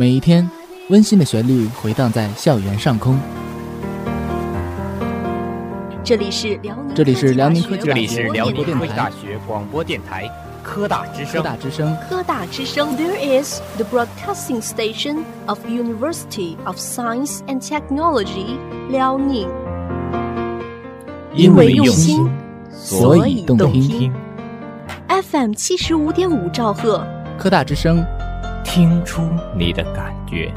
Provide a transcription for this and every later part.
每一天，温馨的旋律回荡在校园上空。这里是辽宁，这里是辽宁科技这里是辽宁科技大学学广播电台科大之声科。大之声。科大之声。There is the broadcasting station of University of Science and Technology, 辽宁。因为用用心，所以动听。听 FM 七十五点五兆赫，科大之声，听出你的感觉。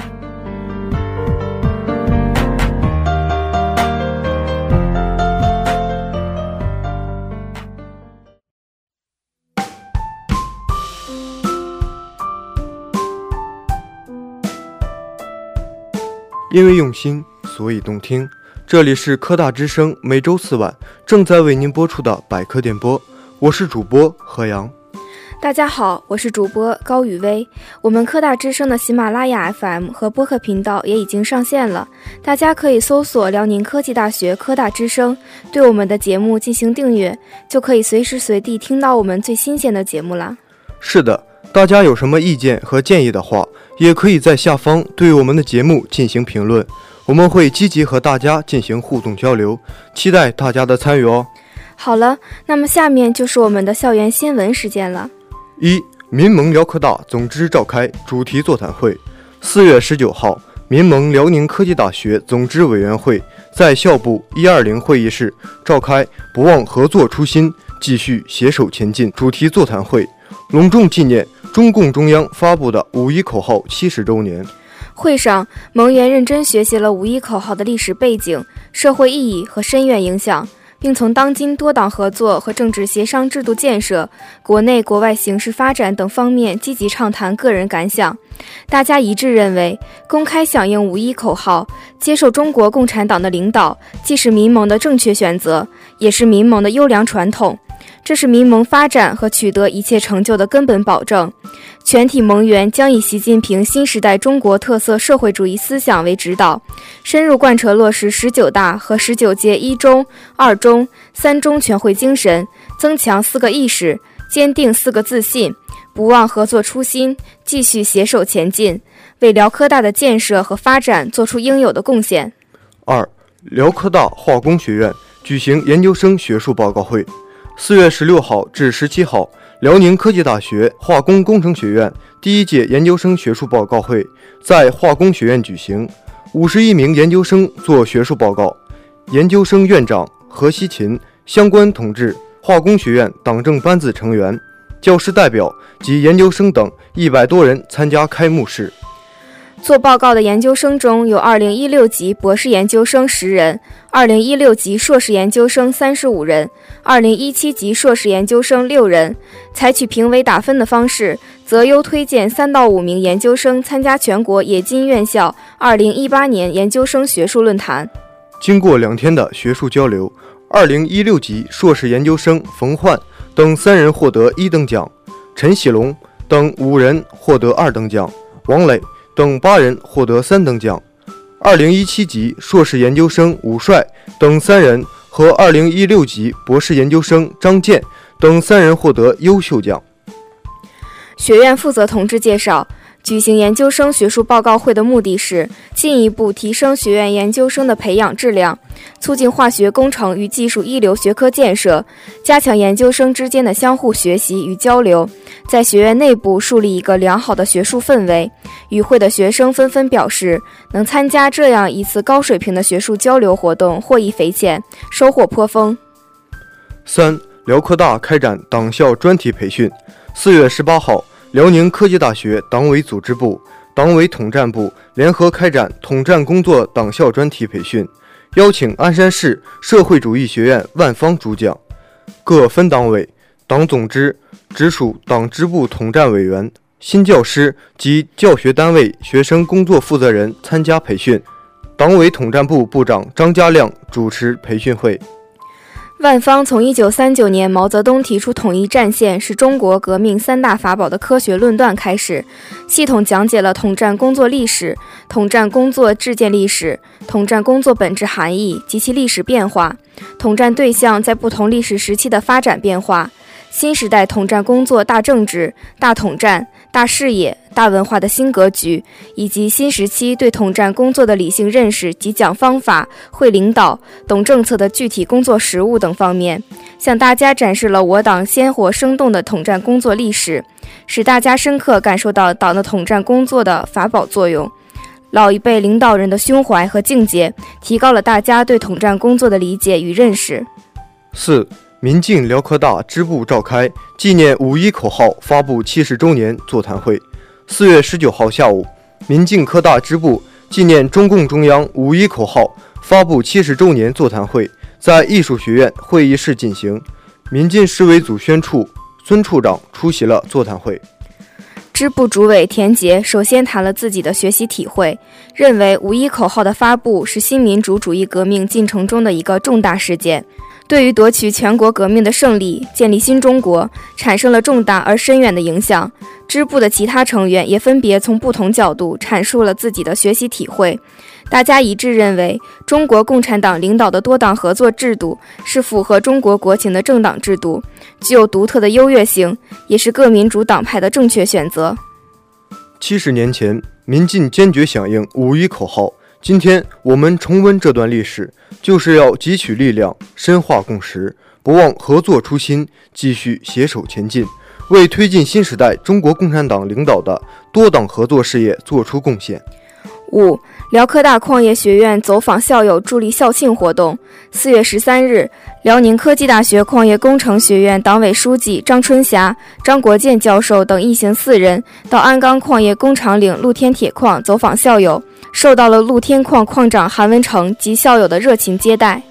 因为用心，所以动听。这里是科大之声，每周四晚正在为您播出的百科电波，我是主播何阳。大家好，我是主播高雨薇。我们科大之声的喜马拉雅 FM 和播客频道也已经上线了，大家可以搜索辽宁科技大学科大之声，对我们的节目进行订阅，就可以随时随地听到我们最新鲜的节目啦。是的，大家有什么意见和建议的话，也可以在下方对我们的节目进行评论，我们会积极和大家进行互动交流，期待大家的参与哦。好了，那么下面就是我们的校园新闻时间了。一、民盟辽科大总支召开主题座谈会。四月十九号，民盟辽宁科技大学总支委员会在校部一二零会议室召开“不忘合作初心，继续携手前进”主题座谈会，隆重纪念中共中央发布的五一口号七十周年。会上，盟员认真学习了五一口号的历史背景、社会意义和深远影响，并从当今多党合作和政治协商制度建设、国内国外形势发展等方面积极畅谈个人感想。大家一致认为，公开响应五一口号，接受中国共产党的领导，既是民盟的正确选择，也是民盟的优良传统。这是民盟发展和取得一切成就的根本保证。全体盟员将以习近平新时代中国特色社会主义思想为指导，深入贯彻落实十九大和十九届一中、二中、三中全会精神，增强四个意识，坚定四个自信，不忘合作初心，继续携手前进，为辽科大的建设和发展做出应有的贡献。二、辽科大化工学院举行研究生学术报告会。四月十六号至十七号，辽宁科技大学化工工程学院第一届研究生学术报告会在化工学院举行，五十一名研究生做学术报告。研究生院长何希勤、相关同志、化工学院党政班子成员、教师代表及研究生等一百多人参加开幕式。做报告的研究生中有2016级博士研究生十人，2016级硕士研究生三十五人，2017级硕士研究生六人。采取评委打分的方式，择优推荐三到五名研究生参加全国冶金院校2018年研究生学术论坛。经过两天的学术交流，二零一六级硕士研究生冯焕等三人获得一等奖，陈喜龙等五人获得二等奖，王磊等八人获得三等奖。二零一七级硕士研究生武帅等三人和二零一六级博士研究生张健等三人获得优秀奖。学院负责同志介绍，举行研究生学术报告会的目的是进一步提升学院研究生的培养质量，促进化学工程与技术一流学科建设，加强研究生之间的相互学习与交流，在学院内部树立一个良好的学术氛围。与会的学生纷纷表示，能参加这样一次高水平的学术交流活动，获益匪浅，收获颇丰。三、辽科大开展党校专题培训。四月十八号，辽宁科技大学党委组织部、党委统战部联合开展统战工作党校专题培训，邀请鞍山市社会主义学院万方主讲，各分党委、党总支、直属党支部统战委员、新教师及教学单位学生工作负责人参加培训。党委统战部部长张家亮主持培训会。万方从一九三九年毛泽东提出统一战线是中国革命三大法宝的科学论断开始，系统讲解了统战工作历史、统战工作制建历史、统战工作本质含义及其历史变化、统战对象在不同历史时期的发展变化、新时代统战工作大政治、大统战、大视野、大文化的新格局，以及新时期对统战工作的理性认识及讲方法、会领导、懂政策的具体工作实务等方面，向大家展示了我党鲜活生动的统战工作历史，使大家深刻感受到党的统战工作的法宝作用。老一辈领导人的胸怀和境界，提高了大家对统战工作的理解与认识。四。民进辽科大支部召开纪念五一口号发布七十周年座谈会。四月十九号下午，民进科大支部纪念中共中央五一口号发布七十周年座谈会在艺术学院会议室进行。民进市委组宣处孙处长出席了座谈会。支部主委田杰首先谈了自己的学习体会，认为五一口号的发布是新民主主义革命进程中的一个重大事件。对于夺取全国革命的胜利、建立新中国，产生了重大而深远的影响。支部的其他成员也分别从不同角度阐述了自己的学习体会。大家一致认为，中国共产党领导的多党合作制度是符合中国国情的政党制度，具有独特的优越性，也是各民主党派的正确选择。七十年前，民进坚决响应五一口号。今天我们重温这段历史，就是要汲取力量，深化共识，不忘合作初心，继续携手前进，为推进新时代中国共产党领导的多党合作事业做出贡献。五辽科大矿业学院走访校友助力校庆活动。四月十三日，辽宁科技大学矿业工程学院党委书记张春霞、张国建教授等一行四人到鞍钢矿业工厂岭露天铁矿走访校友。受到了露天矿矿长韩文成及校友的热情接待。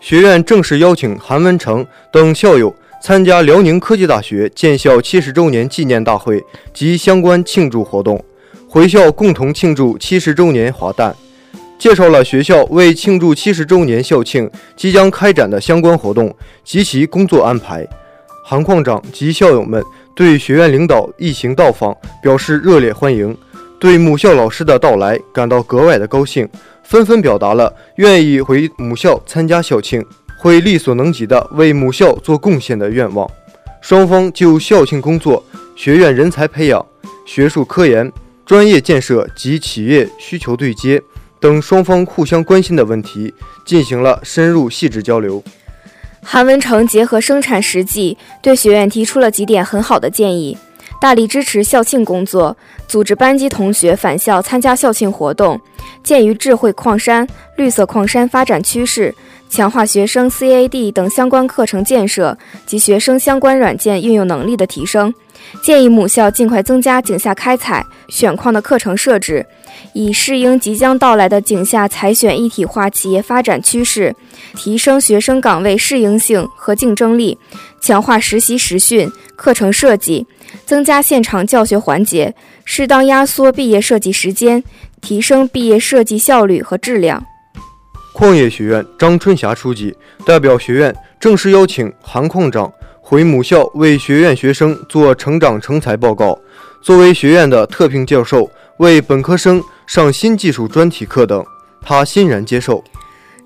学院正式邀请韩文成等校友参加辽宁科技大学建校七十周年纪念大会及相关庆祝活动，回校共同庆祝七十周年华诞。介绍了学校为庆祝七十周年校庆即将开展的相关活动及其工作安排。韩矿长及校友们对学院领导一行到访表示热烈欢迎。对母校老师的到来感到格外的高兴，纷纷表达了愿意回母校参加校庆，会力所能及的为母校做贡献的愿望。双方就校庆工作、学院人才培养、学术科研、专业建设及企业需求对接等双方互相关心的问题进行了深入细致交流。韩文成结合生产实际，对学院提出了几点很好的建议。大力支持校庆工作，组织班级同学返校参加校庆活动。鉴于智慧矿山、绿色矿山发展趋势，强化学生 CAD 等相关课程建设及学生相关软件运用能力的提升。建议母校尽快增加井下开采、选矿的课程设置，以适应即将到来的井下采选一体化企业发展趋势，提升学生岗位适应性和竞争力。强化实习实训、课程设计。增加现场教学环节，适当压缩毕业设计时间，提升毕业设计效率和质量。矿业学院张春霞书记代表学院正式邀请韩矿长回母校为学院学生做成长成才报告。作为学院的特聘教授，为本科生上新技术专题课等，他欣然接受。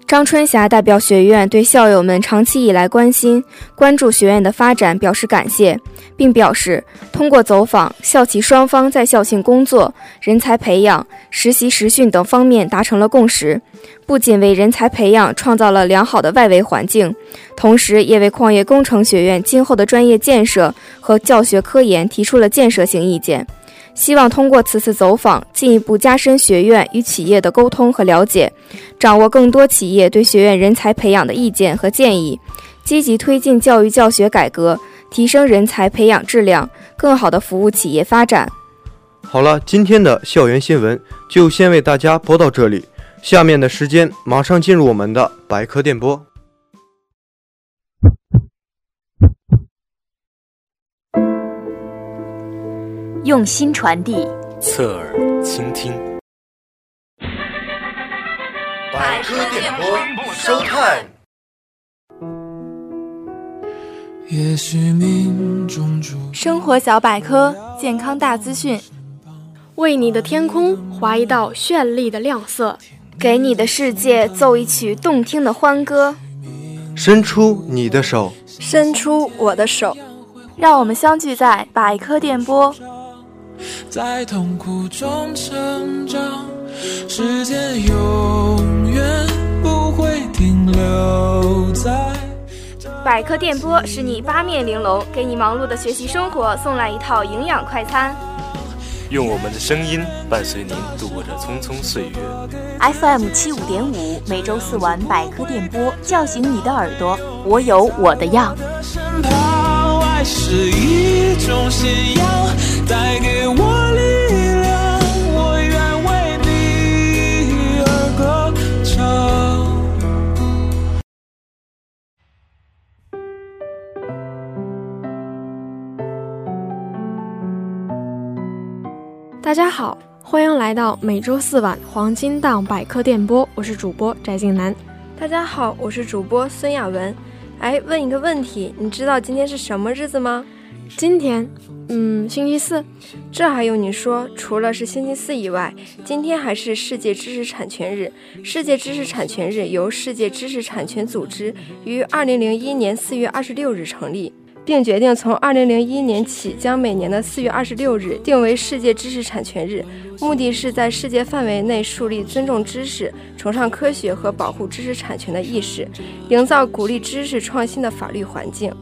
张春霞代表学院对校友们长期以来关心、关注学院的发展表示感谢，并表示通过走访，校企双方在校庆工作、人才培养、实习实训等方面达成了共识，不仅为人才培养创造了良好的外围环境，同时也为矿业工程学院今后的专业建设和教学科研提出了建设性意见。希望通过此次走访，进一步加深学院与企业的沟通和了解，掌握更多企业对学院人才培养的意见和建议，积极推进教育教学改革，提升人才培养质量，更好地服务企业发展。好了，今天的校园新闻就先为大家播到这里，下面的时间马上进入我们的百科电波。用心传递，侧耳倾听。百科电波，收看。生活小百科，健康大资讯，为你的天空划一道绚丽的亮色，给你的世界奏一曲动听的欢歌。伸出你的手，伸出我的手，让我们相聚在百科电波。在痛苦中成长。时间永远不会停留在。百科电波使你八面玲珑，给你忙碌的学习生活送来一套营养快餐。用我们的声音伴随您度过这匆匆岁月。FM 七五点五，每周四晚百科电波，叫醒你的耳朵。我有我的样。是一种信仰，带给我力量。我愿为你而歌唱。大家好，欢迎来到每周四晚黄金档百科电波，我是主播翟静楠。大家好，我是主播孙亚文。哎，问一个问题，你知道今天是什么日子吗？今天，嗯，星期四。这还用你说？除了是星期四以外，今天还是世界知识产权日。世界知识产权日由世界知识产权组织于二零零一年四月二十六日成立，并决定从二零零一年起将每年的四月二十六日定为世界知识产权日，目的是在世界范围内树立尊重知识、崇尚科学和保护知识产权的意识，营造鼓励知识创新的法律环境。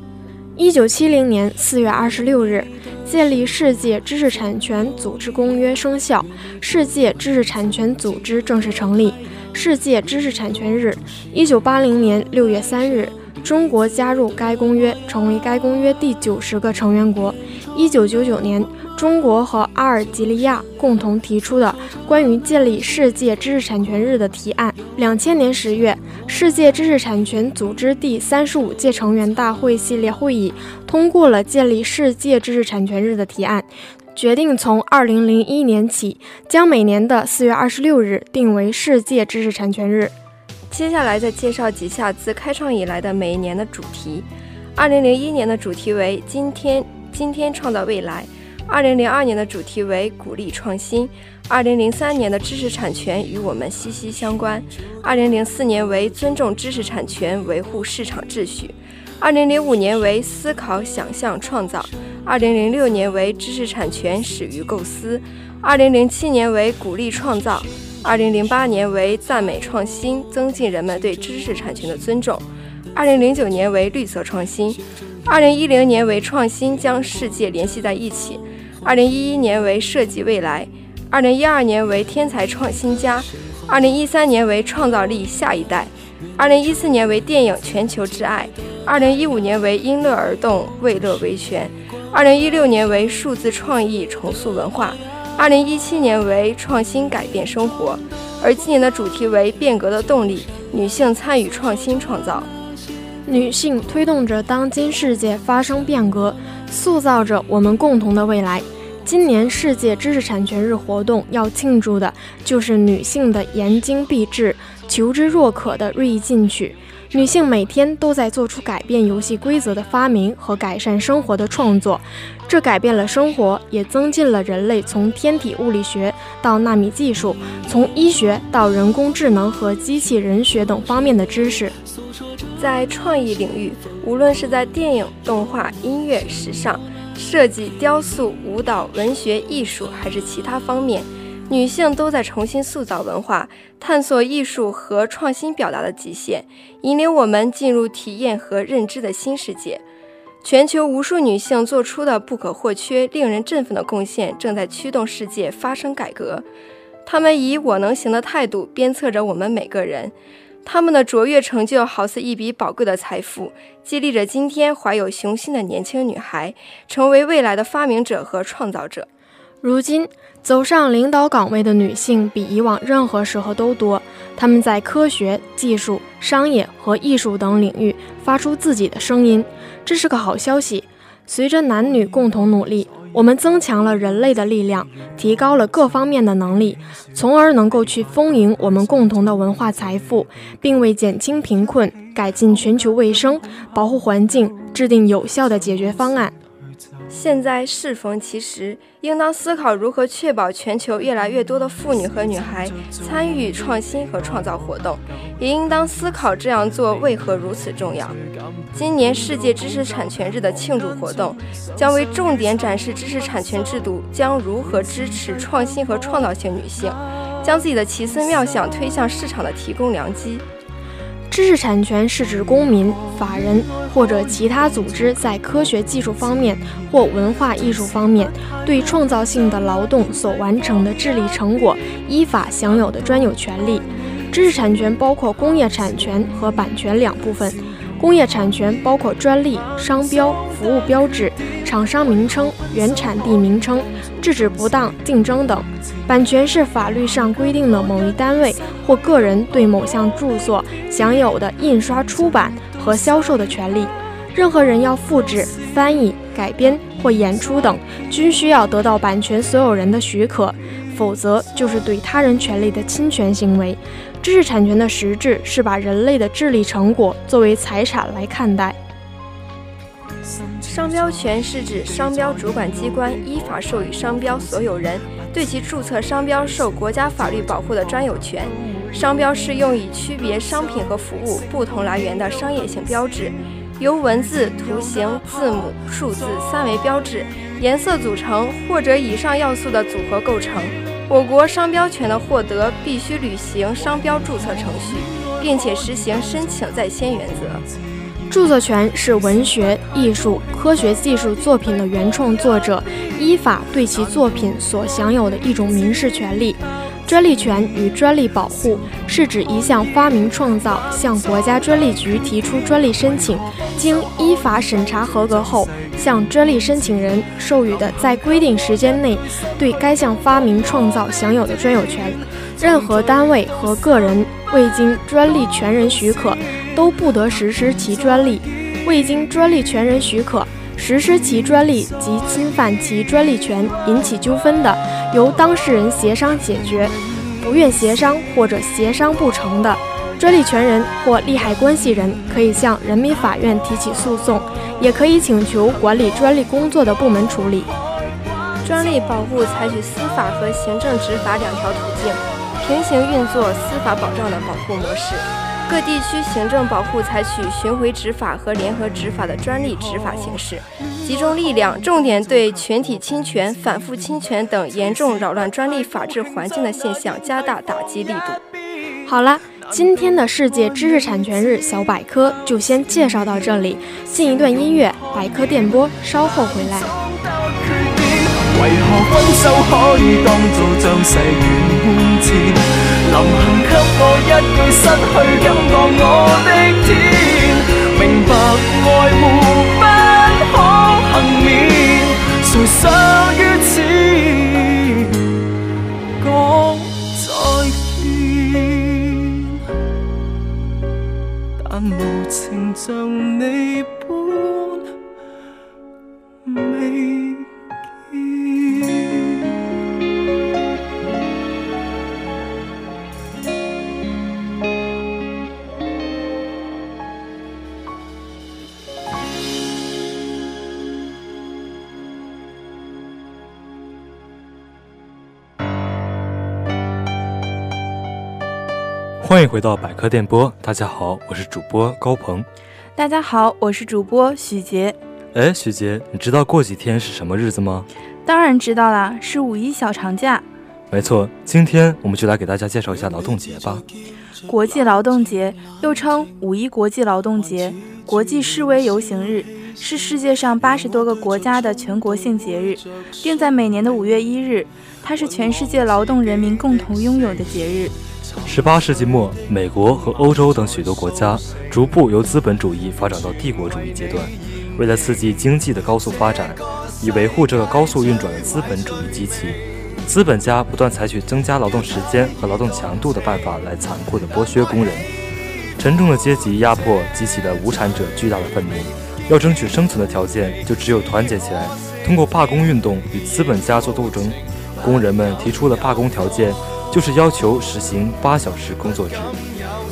一九七零年四月二十六日，建立世界知识产权组织公约生效，世界知识产权组织正式成立。世界知识产权日，一九八零年六月三日，中国加入该公约，成为该公约第九十个成员国。一九九九年。中国和阿尔及利亚共同提出的关于建立世界知识产权日的提案。两千年十月，世界知识产权组织第三十五届成员大会系列会议通过了建立世界知识产权日的提案，决定从二零零一年起将每年的四月二十六日定为世界知识产权日。接下来再介绍几下自开创以来的每一年的主题。二零零一年的主题为“今天，今天创造未来”。二零零二年的主题为鼓励创新，二零零三年的知识产权与我们息息相关，二零零四年为尊重知识产权，维护市场秩序，二零零五年为思考、想象、创造，二零零六年为知识产权始于构思，二零零七年为鼓励创造，二零零八年为赞美创新，增进人们对知识产权的尊重，二零零九年为绿色创新，二零一零年为创新将世界联系在一起。二零一一年为设计未来，二零一二年为天才创新家，二零一三年为创造力下一代，二零一四年为电影全球之爱，二零一五年为因乐而动为乐维权，二零一六年为数字创意重塑文化，二零一七年为创新改变生活，而今年的主题为变革的动力，女性参与创新创造，女性推动着当今世界发生变革。塑造着我们共同的未来。今年世界知识产权日活动要庆祝的就是女性的言精必至、求知若渴的锐意进取。女性每天都在做出改变游戏规则的发明和改善生活的创作，这改变了生活，也增进了人类从天体物理学到纳米技术，从医学到人工智能和机器人学等方面的知识。在创意领域，无论是在电影、动画、音乐、时尚、设计、雕塑、舞蹈、文学、艺术，还是其他方面，女性都在重新塑造文化，探索艺术和创新表达的极限，引领我们进入体验和认知的新世界。全球无数女性做出的不可或缺、令人振奋的贡献，正在驱动世界发生改革。她们以“我能行”的态度鞭策着我们每个人。他们的卓越成就好似一笔宝贵的财富，激励着今天怀有雄心的年轻女孩，成为未来的发明者和创造者。如今，走上领导岗位的女性比以往任何时候都多。她们在科学技术、商业和艺术等领域发出自己的声音，这是个好消息。随着男女共同努力。我们增强了人类的力量，提高了各方面的能力，从而能够去丰盈我们共同的文化财富，并为减轻贫困、改进全球卫生、保护环境制定有效的解决方案。现在适逢其时，应当思考如何确保全球越来越多的妇女和女孩参与创新和创造活动，也应当思考这样做为何如此重要。今年世界知识产权日的庆祝活动，将为重点展示知识产权制度将如何支持创新和创造性女性，将自己的奇思妙想推向市场的提供良机。知识产权是指公民、法人或者其他组织在科学技术方面或文化艺术方面对创造性的劳动所完成的智力成果依法享有的专有权利。知识产权包括工业产权和版权两部分。工业产权包括专利、商标、服务标志、厂商名称、原产地名称、制止不当竞争等；版权是法律上规定的某一单位或个人对某项著作享有的印刷、出版和销售的权利。任何人要复制、翻译、改编或演出等，均需要得到版权所有人的许可，否则就是对他人权利的侵权行为。知识产权的实质是把人类的智力成果作为财产来看待。商标权是指商标主管机关依法授予商标所有人对其注册商标受国家法律保护的专有权。商标是用以区别商品和服务不同来源的商业性标志，由文字、图形、字母、数字三维标志、颜色组成或者以上要素的组合构成。我国商标权的获得必须履行商标注册程序，并且实行申请在先原则。著作权是文学、艺术、科学技术作品的原创作者依法对其作品所享有的一种民事权利。专利权与专利保护是指一项发明创造向国家专利局提出专利申请，经依法审查合格后。向专利申请人授予的在规定时间内对该项发明创造享有的专有权，任何单位和个人未经专利权人许可，都不得实施其专利。未经专利权人许可实施其专利及侵犯其专利权引起纠纷的，由当事人协商解决；不愿协商或者协商不成的，专利权人或利害关系人可以向人民法院提起诉讼。也可以请求管理专利工作的部门处理。专利保护采取司法和行政执法两条途径，平行运作司法保障的保护模式。各地区行政保护采取巡回执法和联合执法的专利执法形式，集中力量，重点对群体侵权、反复侵权等严重扰乱专利法治环境的现象加大打击力度。好了。今天的世界知识产权日小百科就先介绍到这里，进一段音乐，百科电波稍后回来。为何分手可以当作将世缘换临行给我一句失去感觉我的天，明白爱护不可幸免，谁想于此讲再见但无情像你欢迎回到百科电波，大家好，我是主播高鹏。大家好，我是主播许杰。哎，许杰，你知道过几天是什么日子吗？当然知道啦，是五一小长假。没错，今天我们就来给大家介绍一下劳动节吧。国际劳动节又称五一国际劳动节、国际示威游行日，是世界上八十多个国家的全国性节日，定在每年的五月一日。它是全世界劳动人民共同拥有的节日。十八世纪末，美国和欧洲等许多国家逐步由资本主义发展到帝国主义阶段。为了刺激经济的高速发展，以维护这个高速运转的资本主义机器，资本家不断采取增加劳动时间和劳动强度的办法来残酷地剥削工人。沉重的阶级压迫激起了无产者巨大的愤怒。要争取生存的条件，就只有团结起来，通过罢工运动与资本家做斗争。工人们提出了罢工条件。就是要求实行八小时工作制。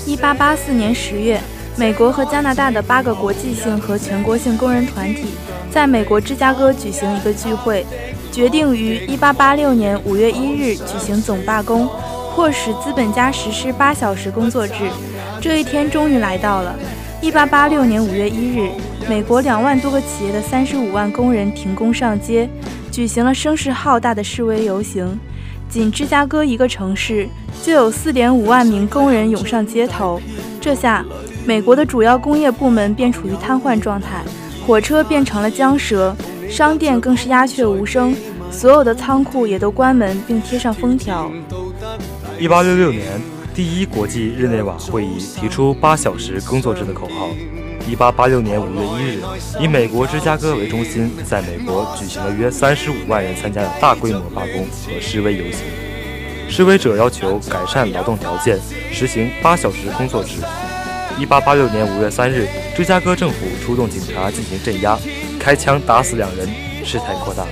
一八八四年十月，美国和加拿大的八个国际性和全国性工人团体在美国芝加哥举行一个聚会，决定于1886年5月1日举行总罢工，迫使资本家实施八小时工作制。这一天终于来到了。1886年5月1日，美国两万多个企业的35万工人停工上街，举行了声势浩大的示威游行。仅芝加哥一个城市就有4.5万名工人涌上街头。这下，美国的主要工业部门便处于瘫痪状态，火车变成了僵蛇，商店更是鸦雀无声，所有的仓库也都关门并贴上封条。1866年，第一国际日内瓦会议提出八小时工作制的口号。1886年5月1日，以美国芝加哥为中心，在美国举行了约35万人参加的大规模罢工和示威游行。示威者要求改善劳动条件，实行八小时工作制。1886年5月3日，芝加哥政府出动警察进行镇压，开枪打死两人，事态扩大。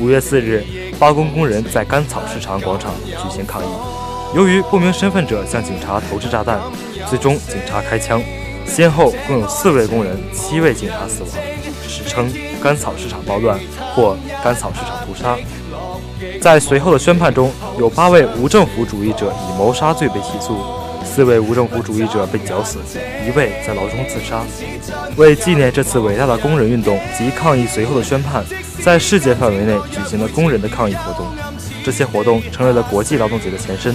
5月4日，罢工工人在甘草市场广场举行抗议，由于不明身份者向警察投掷炸弹，最终警察开枪。先后共有四位工人、七位警察死亡，史称“甘草市场暴乱”或“甘草市场屠杀”。在随后的宣判中，有八位无政府主义者以谋杀罪被起诉，四位无政府主义者被绞死，一位在牢中自杀。为纪念这次伟大的工人运动及抗议随后的宣判，在世界范围内举行了工人的抗议活动，这些活动成为了国际劳动节的前身。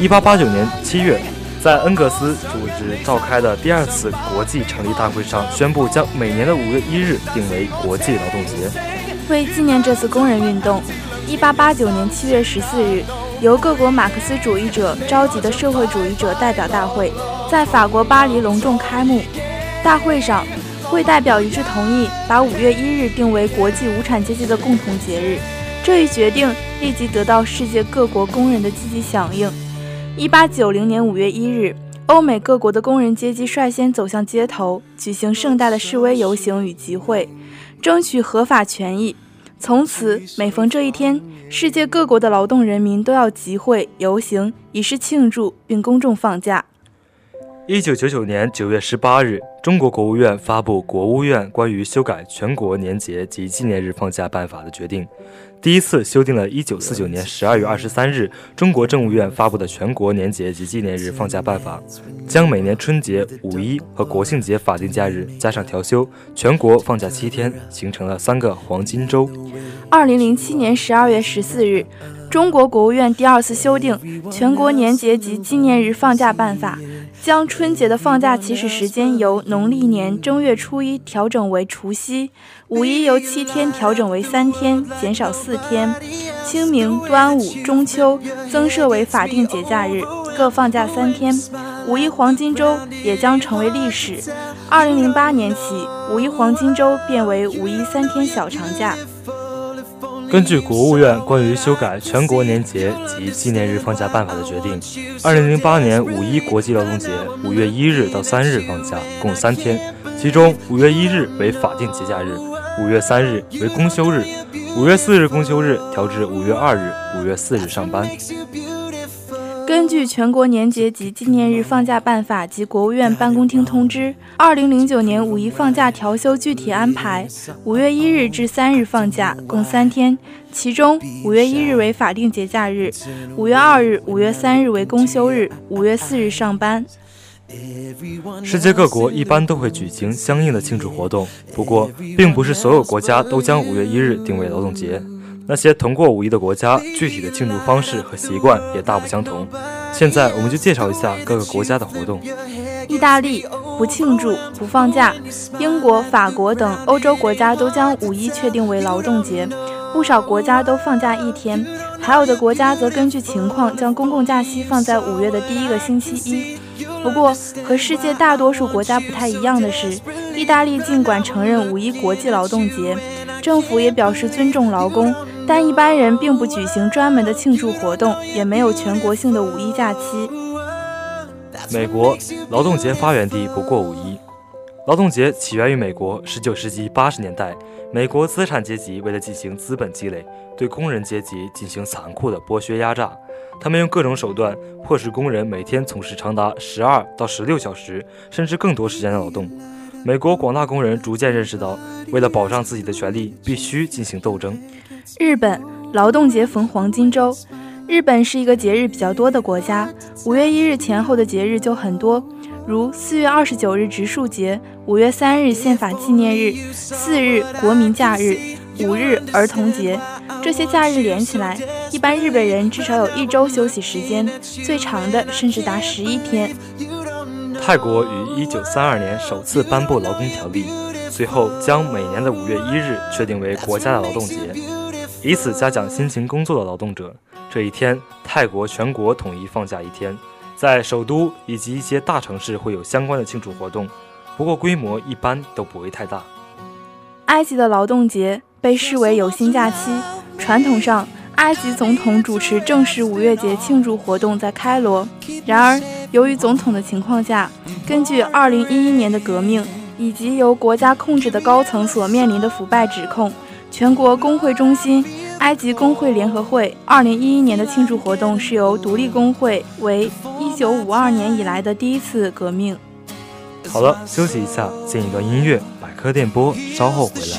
1889年7月。在恩格斯组织召开的第二次国际成立大会上，宣布将每年的五月一日定为国际劳动节。为纪念这次工人运动一八八九年七月十四日，由各国马克思主义者召集的社会主义者代表大会在法国巴黎隆重开幕。大会上，会代表一致同意把五月一日定为国际无产阶级的共同节日。这一决定立即得到世界各国工人的积极响应。一八九零年五月一日，欧美各国的工人阶级率先走向街头，举行盛大的示威游行与集会，争取合法权益。从此，每逢这一天，世界各国的劳动人民都要集会游行，以示庆祝，并公众放假。一九九九年九月十八日，中国国务院发布《国务院关于修改全国年节及纪念日放假办法》的决定。第一次修订了1949年12月23日中国政务院发布的全国年节及纪念日放假办法，将每年春节、五一和国庆节法定假日加上调休，全国放假七天，形成了三个黄金周。2007年12月14日，中国国务院第二次修订《全国年节及纪念日放假办法》。将春节的放假起始时间由农历年正月初一调整为除夕，五一由七天调整为三天，减少四天；清明、端午、中秋增设为法定节假日，各放假三天。五一黄金周也将成为历史。二零零八年起，五一黄金周变为五一三天小长假。根据国务院关于修改全国年节及纪念日放假办法的决定，二零零八年五一国际劳动节五月一日到三日放假，共三天，其中五月一日为法定节假日，五月三日为公休日，五月四日公休日调至五月二日，五月四日上班。根据《全国年节及纪念日放假办法》及国务院办公厅通知，二零零九年五一放假调休具体安排：五月一日至三日放假，共三天，其中五月一日为法定节假日，五月二日、五月三日为公休日，五月四日上班。世界各国一般都会举行相应的庆祝活动，不过，并不是所有国家都将五月一日定为劳动节。那些同过五一的国家，具体的庆祝方式和习惯也大不相同。现在我们就介绍一下各个国家的活动。意大利不庆祝不放假，英国、法国等欧洲国家都将五一确定为劳动节，不少国家都放假一天，还有的国家则根据情况将公共假期放在五月的第一个星期一。不过，和世界大多数国家不太一样的是，意大利尽管承认五一国际劳动节，政府也表示尊重劳工。但一般人并不举行专门的庆祝活动，也没有全国性的五一假期。美国劳动节发源地不过五一。劳动节起源于美国十九世纪八十年代，美国资产阶级为了进行资本积累，对工人阶级进行残酷的剥削压榨。他们用各种手段迫使工人每天从事长达十二到十六小时，甚至更多时间的劳动。美国广大工人逐渐认识到，为了保障自己的权利，必须进行斗争。日本劳动节逢黄金周。日本是一个节日比较多的国家，五月一日前后的节日就很多，如四月二十九日植树节，五月三日宪法纪念日，四日国民假日，五日儿童节。这些假日连起来，一般日本人至少有一周休息时间，最长的甚至达十一天。泰国于一九三二年首次颁布劳工条例，随后将每年的五月一日确定为国家的劳动节，以此嘉奖辛勤工作的劳动者。这一天，泰国全国统一放假一天，在首都以及一些大城市会有相关的庆祝活动，不过规模一般都不会太大。埃及的劳动节被视为有薪假期，传统上，埃及总统主持正式五月节庆祝活动在开罗。然而，由于总统的情况下，根据2011年的革命以及由国家控制的高层所面临的腐败指控，全国工会中心。埃及工会联合会2011年的庆祝活动是由独立工会为1952年以来的第一次革命。好了，休息一下，进一段音乐，百科电波，稍后回来。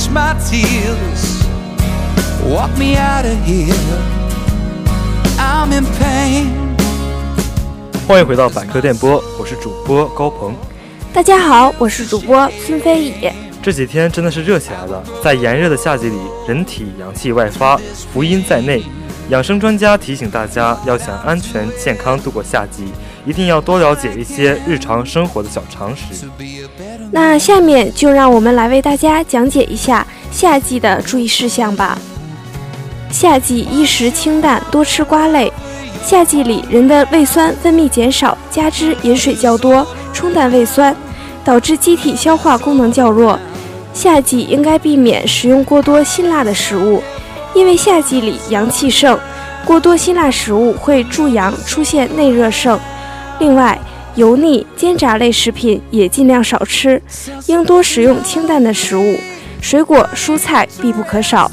Catch my tears, walk me out of here. I'm in pain. 欢迎回到百科电波，我是主播高鹏。大家好，我是主播孙飞宇。这几天真的是热起来了，在炎热的夏季里，人体阳气外发，福音在内。养生专家提醒大家，要想安全健康度过夏季，一定要多了解一些日常生活的小常识。那下面就让我们来为大家讲解一下夏季的注意事项吧。夏季衣食清淡，多吃瓜类。夏季里，人的胃酸分泌减少，加之饮水较多。冲淡胃酸，导致机体消化功能较弱。夏季应该避免食用过多辛辣的食物，因为夏季里阳气盛，过多辛辣食物会助阳，出现内热盛。另外，油腻、煎炸类食品也尽量少吃，应多食用清淡的食物，水果、蔬菜必不可少。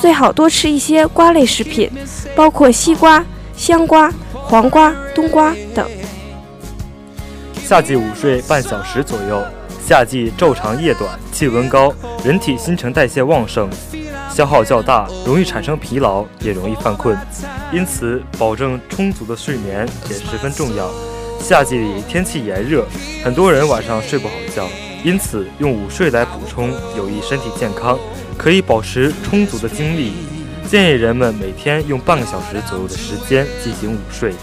最好多吃一些瓜类食品，包括西瓜、香瓜、黄瓜、冬瓜等。夏季午睡半小时左右。夏季昼长夜短，气温高，人体新陈代谢旺盛，消耗较大，容易产生疲劳，也容易犯困。因此，保证充足的睡眠也十分重要。夏季里天气炎热，很多人晚上睡不好觉，因此用午睡来补充有益身体健康，可以保持充足的精力。建议人们每天用半个小时左右的时间进行午睡。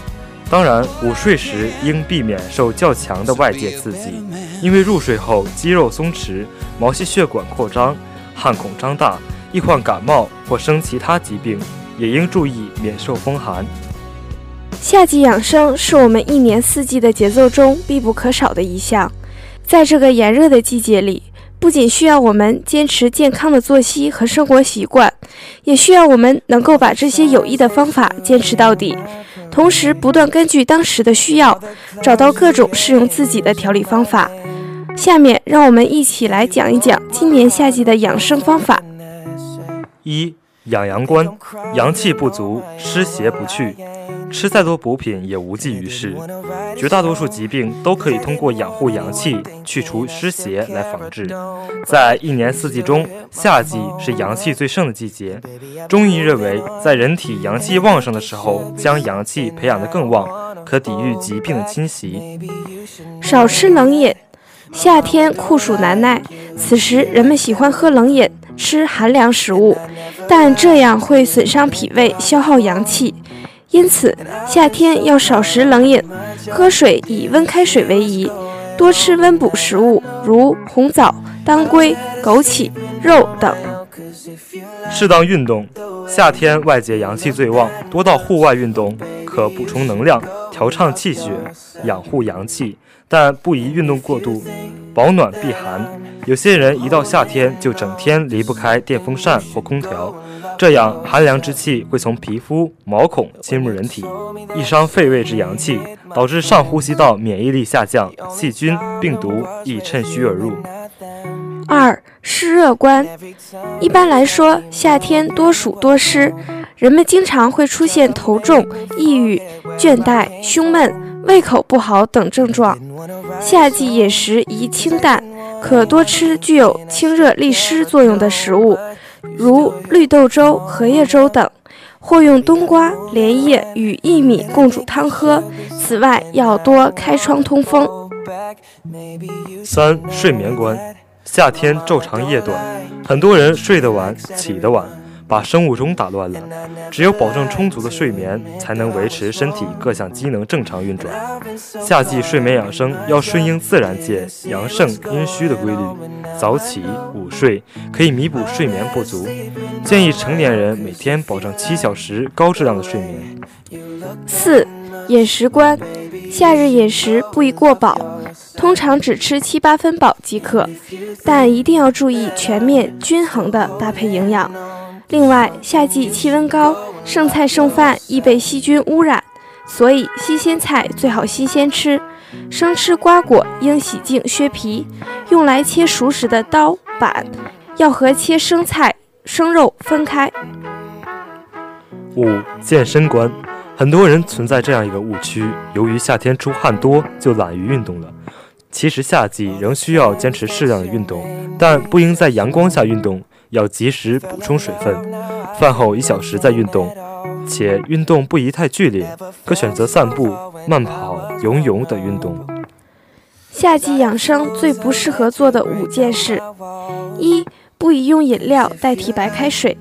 当然，午睡时应避免受较强的外界刺激，因为入睡后肌肉松弛、毛细血管扩张、汗孔张大，易患感冒或生其他疾病，也应注意免受风寒。夏季养生是我们一年四季的节奏中必不可少的一项，在这个炎热的季节里。不仅需要我们坚持健康的作息和生活习惯，也需要我们能够把这些有益的方法坚持到底，同时不断根据当时的需要，找到各种适用自己的调理方法。下面让我们一起来讲一讲今年夏季的养生方法。一养阳关，阳气不足，湿邪不去。吃再多补品也无济于事，绝大多数疾病都可以通过养护阳气、去除湿邪来防治。在一年四季中，夏季是阳气最盛的季节。中医认为，在人体阳气旺盛的时候，将阳气培养得更旺，可抵御疾病的侵袭。少吃冷饮，夏天酷暑难耐，此时人们喜欢喝冷饮、吃寒凉食物，但这样会损伤脾胃，消耗阳气。因此夏天要少食冷饮，喝水以温开水为宜，多吃温补食物，如红枣、当归、枸杞、肉等。适当运动，夏天外界阳气最旺，多到户外运动，可补充能量，调畅气血，养护阳气，但不宜运动过度，保暖避寒。有些人一到夏天就整天离不开电风扇或空调，这样寒凉之气会从皮肤、毛孔侵入人体，易伤肺胃之阳气，导致上呼吸道免疫力下降，细菌、病毒易趁虚而入。二湿热关，一般来说，夏天多暑多湿，人们经常会出现头重、抑郁、倦怠、胸闷、胃口不好等症状。夏季饮食宜清淡，可多吃具有清热利湿作用的食物，如绿豆粥、荷叶粥等，或用冬瓜、莲叶与薏米共煮汤喝。此外，要多开窗通风。三睡眠关。夏天昼长夜短，很多人睡得晚，起得晚，把生物钟打乱了。只有保证充足的睡眠，才能维持身体各项机能正常运转。夏季睡眠养生要顺应自然界阳盛阴虚的规律，早起午睡可以弥补睡眠不足。建议成年人每天保证七小时高质量的睡眠。四、饮食观，夏日饮食不宜过饱。通常只吃七八分饱即可，但一定要注意全面均衡的搭配营养。另外，夏季气温高，剩菜剩饭易被细菌污染，所以新鲜菜最好新鲜吃。生吃瓜果应洗净削皮，用来切熟食的刀板要和切生菜、生肉分开。五、健身观，很多人存在这样一个误区：由于夏天出汗多，就懒于运动了。其实夏季仍需要坚持适量的运动，但不应在阳光下运动，要及时补充水分。饭后一小时再运动，且运动不宜太剧烈，可选择散步、慢跑、游泳等运动。夏季养生最不适合做的五件事：一、不宜用饮料代替白开水。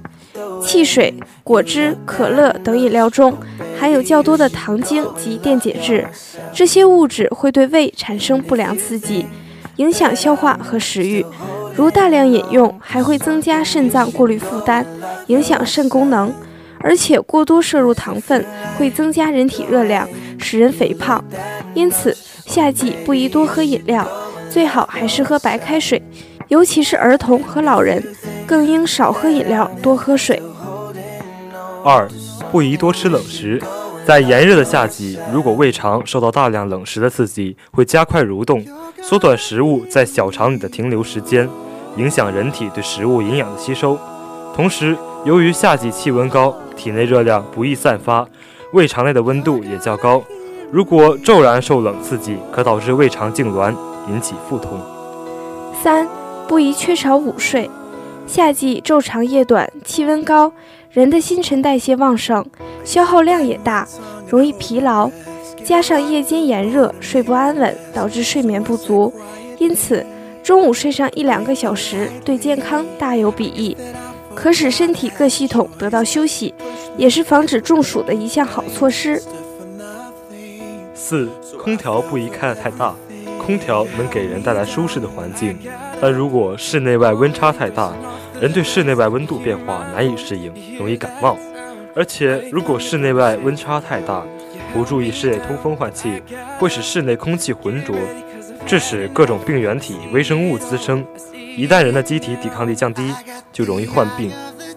汽水、果汁、可乐等饮料中含有较多的糖精及电解质，这些物质会对胃产生不良刺激，影响消化和食欲。如大量饮用，还会增加肾脏过滤负担，影响肾功能。而且过多摄入糖分会增加人体热量，使人肥胖。因此，夏季不宜多喝饮料，最好还是喝白开水，尤其是儿童和老人，更应少喝饮料，多喝水。二，不宜多吃冷食。在炎热的夏季，如果胃肠受到大量冷食的刺激，会加快蠕动，缩短食物在小肠里的停留时间，影响人体对食物营养的吸收。同时，由于夏季气温高，体内热量不易散发，胃肠内的温度也较高。如果骤然受冷刺激，可导致胃肠痉挛，引起腹痛。三，不宜缺少午睡。夏季昼长夜短，气温高。人的新陈代谢旺盛，消耗量也大，容易疲劳，加上夜间炎热，睡不安稳，导致睡眠不足。因此，中午睡上一两个小时，对健康大有裨益，可使身体各系统得到休息，也是防止中暑的一项好措施。四，空调不宜开得太大，空调能给人带来舒适的环境，但如果室内外温差太大。人对室内外温度变化难以适应，容易感冒。而且，如果室内外温差太大，不注意室内通风换气，会使室内空气浑浊，致使各种病原体、微生物滋生。一旦人的机体抵抗力降低，就容易患病。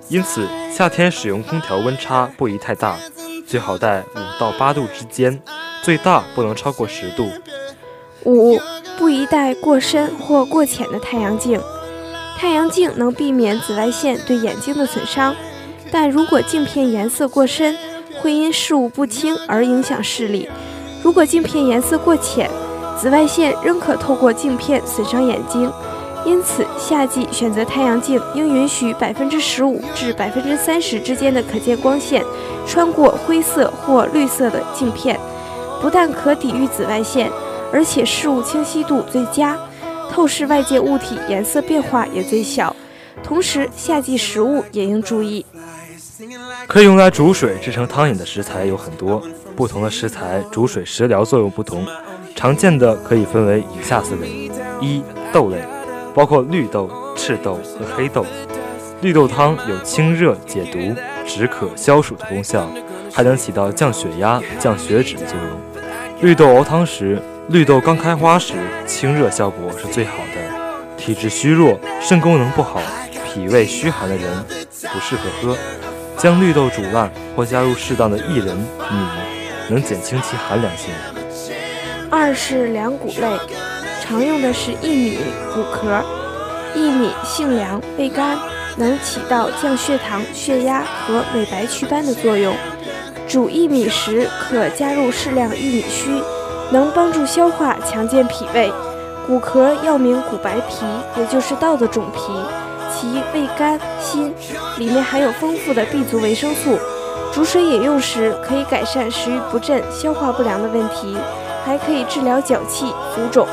因此，夏天使用空调温差不宜太大，最好在五到八度之间，最大不能超过十度。五，不宜戴过深或过浅的太阳镜。太阳镜能避免紫外线对眼睛的损伤，但如果镜片颜色过深，会因视物不清而影响视力；如果镜片颜色过浅，紫外线仍可透过镜片损伤眼睛。因此，夏季选择太阳镜应允许百分之十五至百分之三十之间的可见光线穿过灰色或绿色的镜片，不但可抵御紫外线，而且视物清晰度最佳。透视外界物体颜色变化也最小，同时夏季食物也应注意。可以用来煮水制成汤饮的食材有很多，不同的食材煮水食疗作用不同。常见的可以分为以下四类：一、豆类，包括绿豆、赤豆和黑豆。绿豆汤有清热解毒、止渴消暑的功效，还能起到降血压、降血脂的作用。绿豆熬汤时，绿豆刚开花时，清热效果是最好的。体质虚弱、肾功能不好、脾胃虚寒的人不适合喝。将绿豆煮烂或加入适当的薏仁、米，能减轻其寒凉性。二是凉谷类，常用的是薏米、谷壳。薏米性凉，味甘。能起到降血糖、血压和美白祛斑的作用。煮薏米时可加入适量薏米须，能帮助消化、强健脾胃。谷壳药名谷白皮，也就是稻的种皮，其味甘辛，里面含有丰富的 B 族维生素。煮水饮用时可以改善食欲不振、消化不良的问题，还可以治疗脚气、浮肿。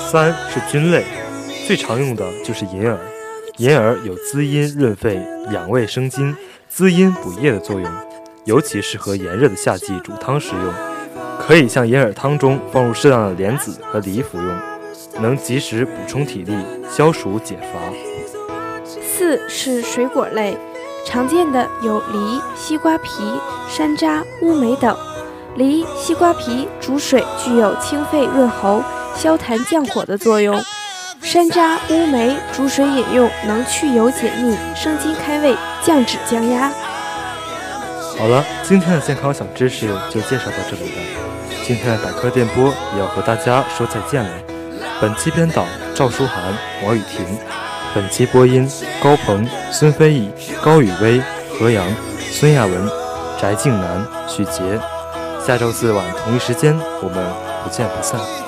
三是菌类，最常用的就是银耳。银耳有滋阴润肺、养胃生津、滋阴补液的作用，尤其适合炎热的夏季煮汤食用。可以向银耳汤中放入适当的莲子和梨服用，能及时补充体力、消暑解乏。四是水果类，常见的有梨、西瓜皮、山楂、乌梅等。梨、西瓜皮煮水具有清肺润喉、消痰降火的作用。山楂、乌梅煮水饮用能去油解腻、生津开胃、降脂降压。好了，今天的健康小知识就介绍到这里了。今天的百科电波也要和大家说再见了。本期编导赵书涵、王雨婷，本期播音高鹏、孙飞毅、高雨薇、何阳、孙亚文、翟静南、许杰。下周四晚同一时间，我们不见不散。